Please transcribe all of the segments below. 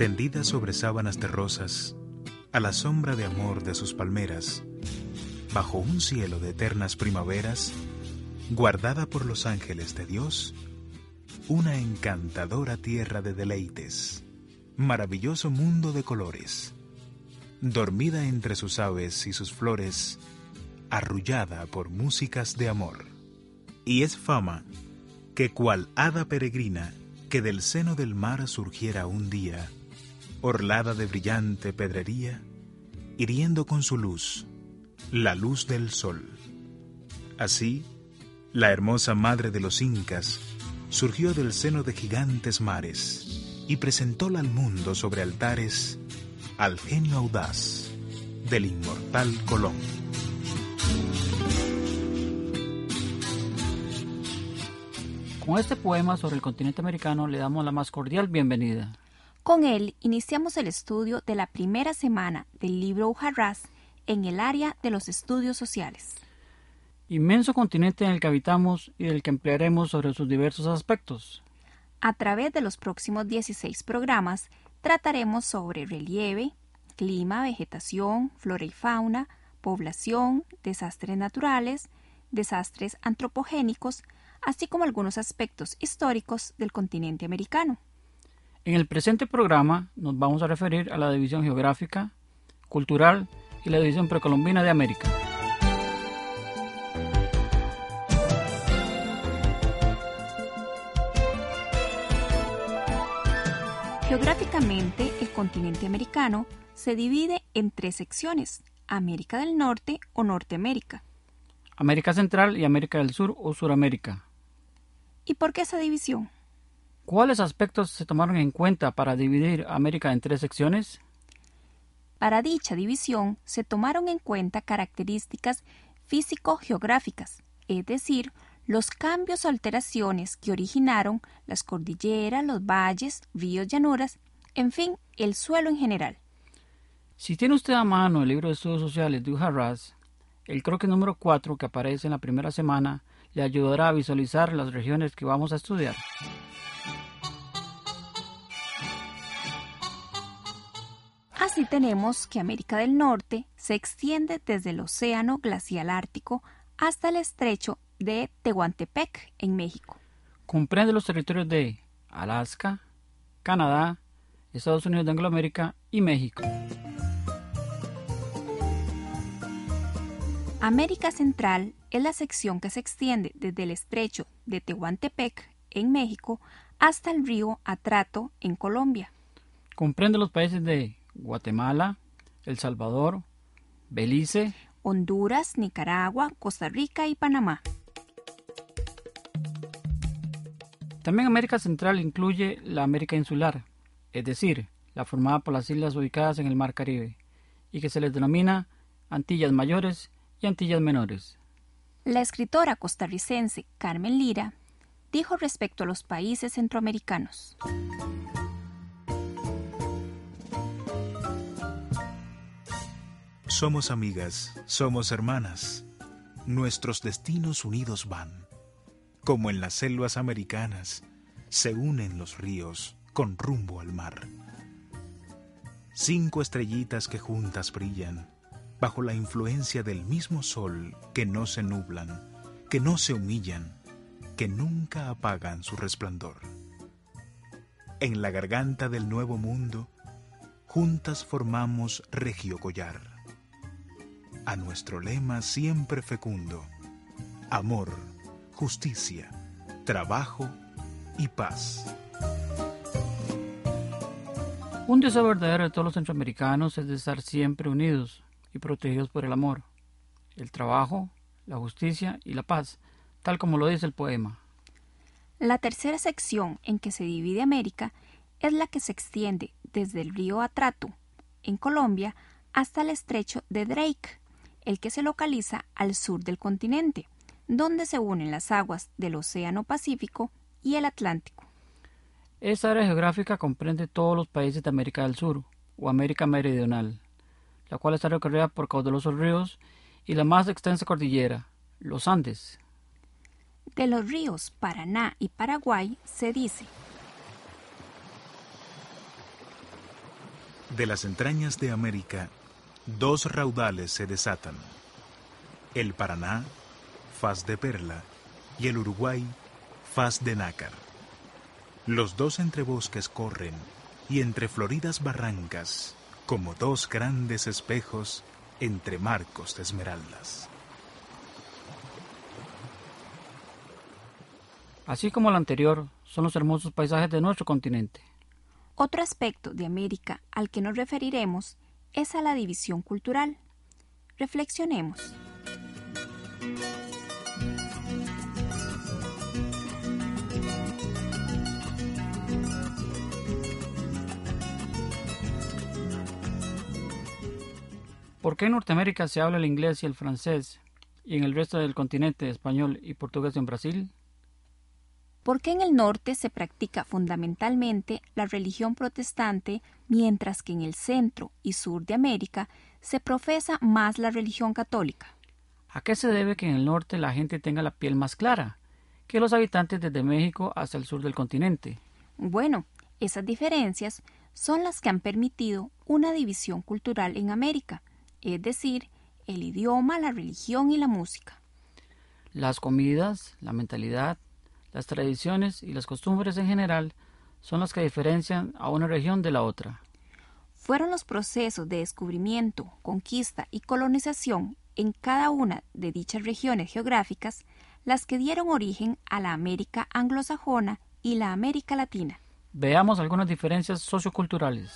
Tendida sobre sábanas de rosas, a la sombra de amor de sus palmeras, bajo un cielo de eternas primaveras, guardada por los ángeles de Dios, una encantadora tierra de deleites, maravilloso mundo de colores, dormida entre sus aves y sus flores, arrullada por músicas de amor. Y es fama que cual hada peregrina que del seno del mar surgiera un día, orlada de brillante pedrería, hiriendo con su luz la luz del sol. Así, la hermosa madre de los incas surgió del seno de gigantes mares y presentóla al mundo sobre altares al genio audaz del inmortal Colón. Con este poema sobre el continente americano le damos la más cordial bienvenida. Con él iniciamos el estudio de la primera semana del libro Ujarrás en el área de los estudios sociales. Inmenso continente en el que habitamos y del que emplearemos sobre sus diversos aspectos. A través de los próximos 16 programas trataremos sobre relieve, clima, vegetación, flora y fauna, población, desastres naturales, desastres antropogénicos, así como algunos aspectos históricos del continente americano. En el presente programa nos vamos a referir a la división geográfica, cultural y la división precolombina de América. Geográficamente, el continente americano se divide en tres secciones, América del Norte o Norteamérica. América Central y América del Sur o Suramérica. ¿Y por qué esa división? ¿Cuáles aspectos se tomaron en cuenta para dividir América en tres secciones? Para dicha división se tomaron en cuenta características físico-geográficas, es decir, los cambios o alteraciones que originaron las cordilleras, los valles, ríos, llanuras, en fin, el suelo en general. Si tiene usted a mano el libro de estudios sociales de Ujarras, el croquis número 4 que aparece en la primera semana le ayudará a visualizar las regiones que vamos a estudiar. Así tenemos que América del Norte se extiende desde el Océano Glacial Ártico hasta el estrecho de Tehuantepec, en México. Comprende los territorios de Alaska, Canadá, Estados Unidos de Angloamérica y México. América Central es la sección que se extiende desde el estrecho de Tehuantepec, en México, hasta el río Atrato, en Colombia. Comprende los países de Guatemala, El Salvador, Belice, Honduras, Nicaragua, Costa Rica y Panamá. También América Central incluye la América Insular, es decir, la formada por las islas ubicadas en el Mar Caribe, y que se les denomina Antillas Mayores y Antillas Menores. La escritora costarricense Carmen Lira dijo respecto a los países centroamericanos. Somos amigas, somos hermanas, nuestros destinos unidos van, como en las selvas americanas se unen los ríos con rumbo al mar. Cinco estrellitas que juntas brillan, bajo la influencia del mismo sol que no se nublan, que no se humillan, que nunca apagan su resplandor. En la garganta del nuevo mundo, juntas formamos regio collar a nuestro lema siempre fecundo, amor, justicia, trabajo y paz. Un deseo verdadero de todos los centroamericanos es de estar siempre unidos y protegidos por el amor, el trabajo, la justicia y la paz, tal como lo dice el poema. La tercera sección en que se divide América es la que se extiende desde el río Atrato, en Colombia, hasta el estrecho de Drake, el que se localiza al sur del continente, donde se unen las aguas del Océano Pacífico y el Atlántico. Esta área geográfica comprende todos los países de América del Sur o América Meridional, la cual está recorrida por caudalosos ríos y la más extensa cordillera, los Andes. De los ríos Paraná y Paraguay se dice De las entrañas de América, dos raudales se desatan. El Paraná, faz de perla, y el Uruguay, faz de nácar. Los dos entre bosques corren, y entre floridas barrancas, como dos grandes espejos entre marcos de esmeraldas. Así como el anterior, son los hermosos paisajes de nuestro continente. Otro aspecto de América al que nos referiremos es a la división cultural. Reflexionemos. ¿Por qué en Norteamérica se habla el inglés y el francés y en el resto del continente español y portugués en Brasil? ¿Por qué en el norte se practica fundamentalmente la religión protestante mientras que en el centro y sur de América se profesa más la religión católica? ¿A qué se debe que en el norte la gente tenga la piel más clara que los habitantes desde México hasta el sur del continente? Bueno, esas diferencias son las que han permitido una división cultural en América, es decir, el idioma, la religión y la música. Las comidas, la mentalidad, las tradiciones y las costumbres en general son las que diferencian a una región de la otra. Fueron los procesos de descubrimiento, conquista y colonización en cada una de dichas regiones geográficas las que dieron origen a la América anglosajona y la América latina. Veamos algunas diferencias socioculturales.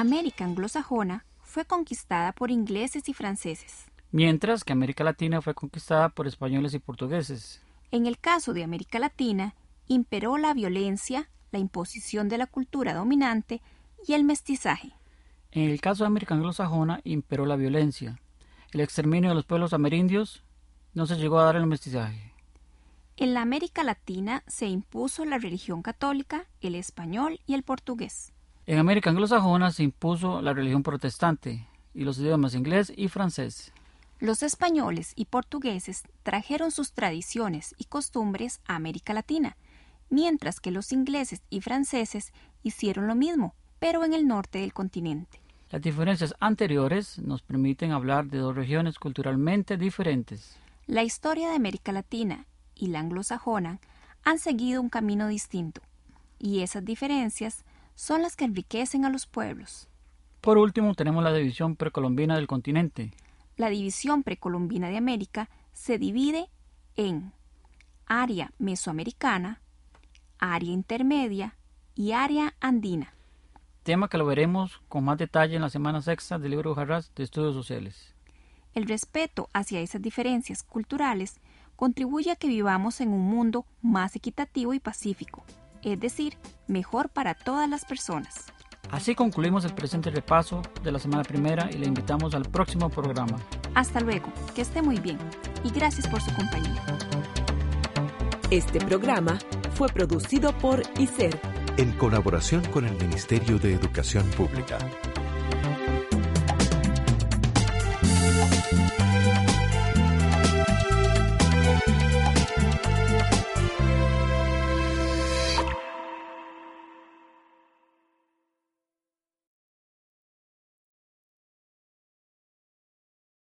América anglosajona fue conquistada por ingleses y franceses. Mientras que América Latina fue conquistada por españoles y portugueses. En el caso de América Latina, imperó la violencia, la imposición de la cultura dominante y el mestizaje. En el caso de América anglosajona imperó la violencia. El exterminio de los pueblos amerindios no se llegó a dar el mestizaje. En la América Latina se impuso la religión católica, el español y el portugués. En América anglosajona se impuso la religión protestante y los idiomas inglés y francés. Los españoles y portugueses trajeron sus tradiciones y costumbres a América Latina, mientras que los ingleses y franceses hicieron lo mismo, pero en el norte del continente. Las diferencias anteriores nos permiten hablar de dos regiones culturalmente diferentes. La historia de América Latina y la anglosajona han seguido un camino distinto, y esas diferencias son las que enriquecen a los pueblos. Por último, tenemos la división precolombina del continente. La división precolombina de América se divide en área mesoamericana, área intermedia y área andina. Tema que lo veremos con más detalle en la semana sexta del libro Jarras de Estudios Sociales. El respeto hacia esas diferencias culturales contribuye a que vivamos en un mundo más equitativo y pacífico, es decir, mejor para todas las personas. Así concluimos el presente repaso de la semana primera y le invitamos al próximo programa. Hasta luego, que esté muy bien y gracias por su compañía. Este programa fue producido por ICER en colaboración con el Ministerio de Educación Pública.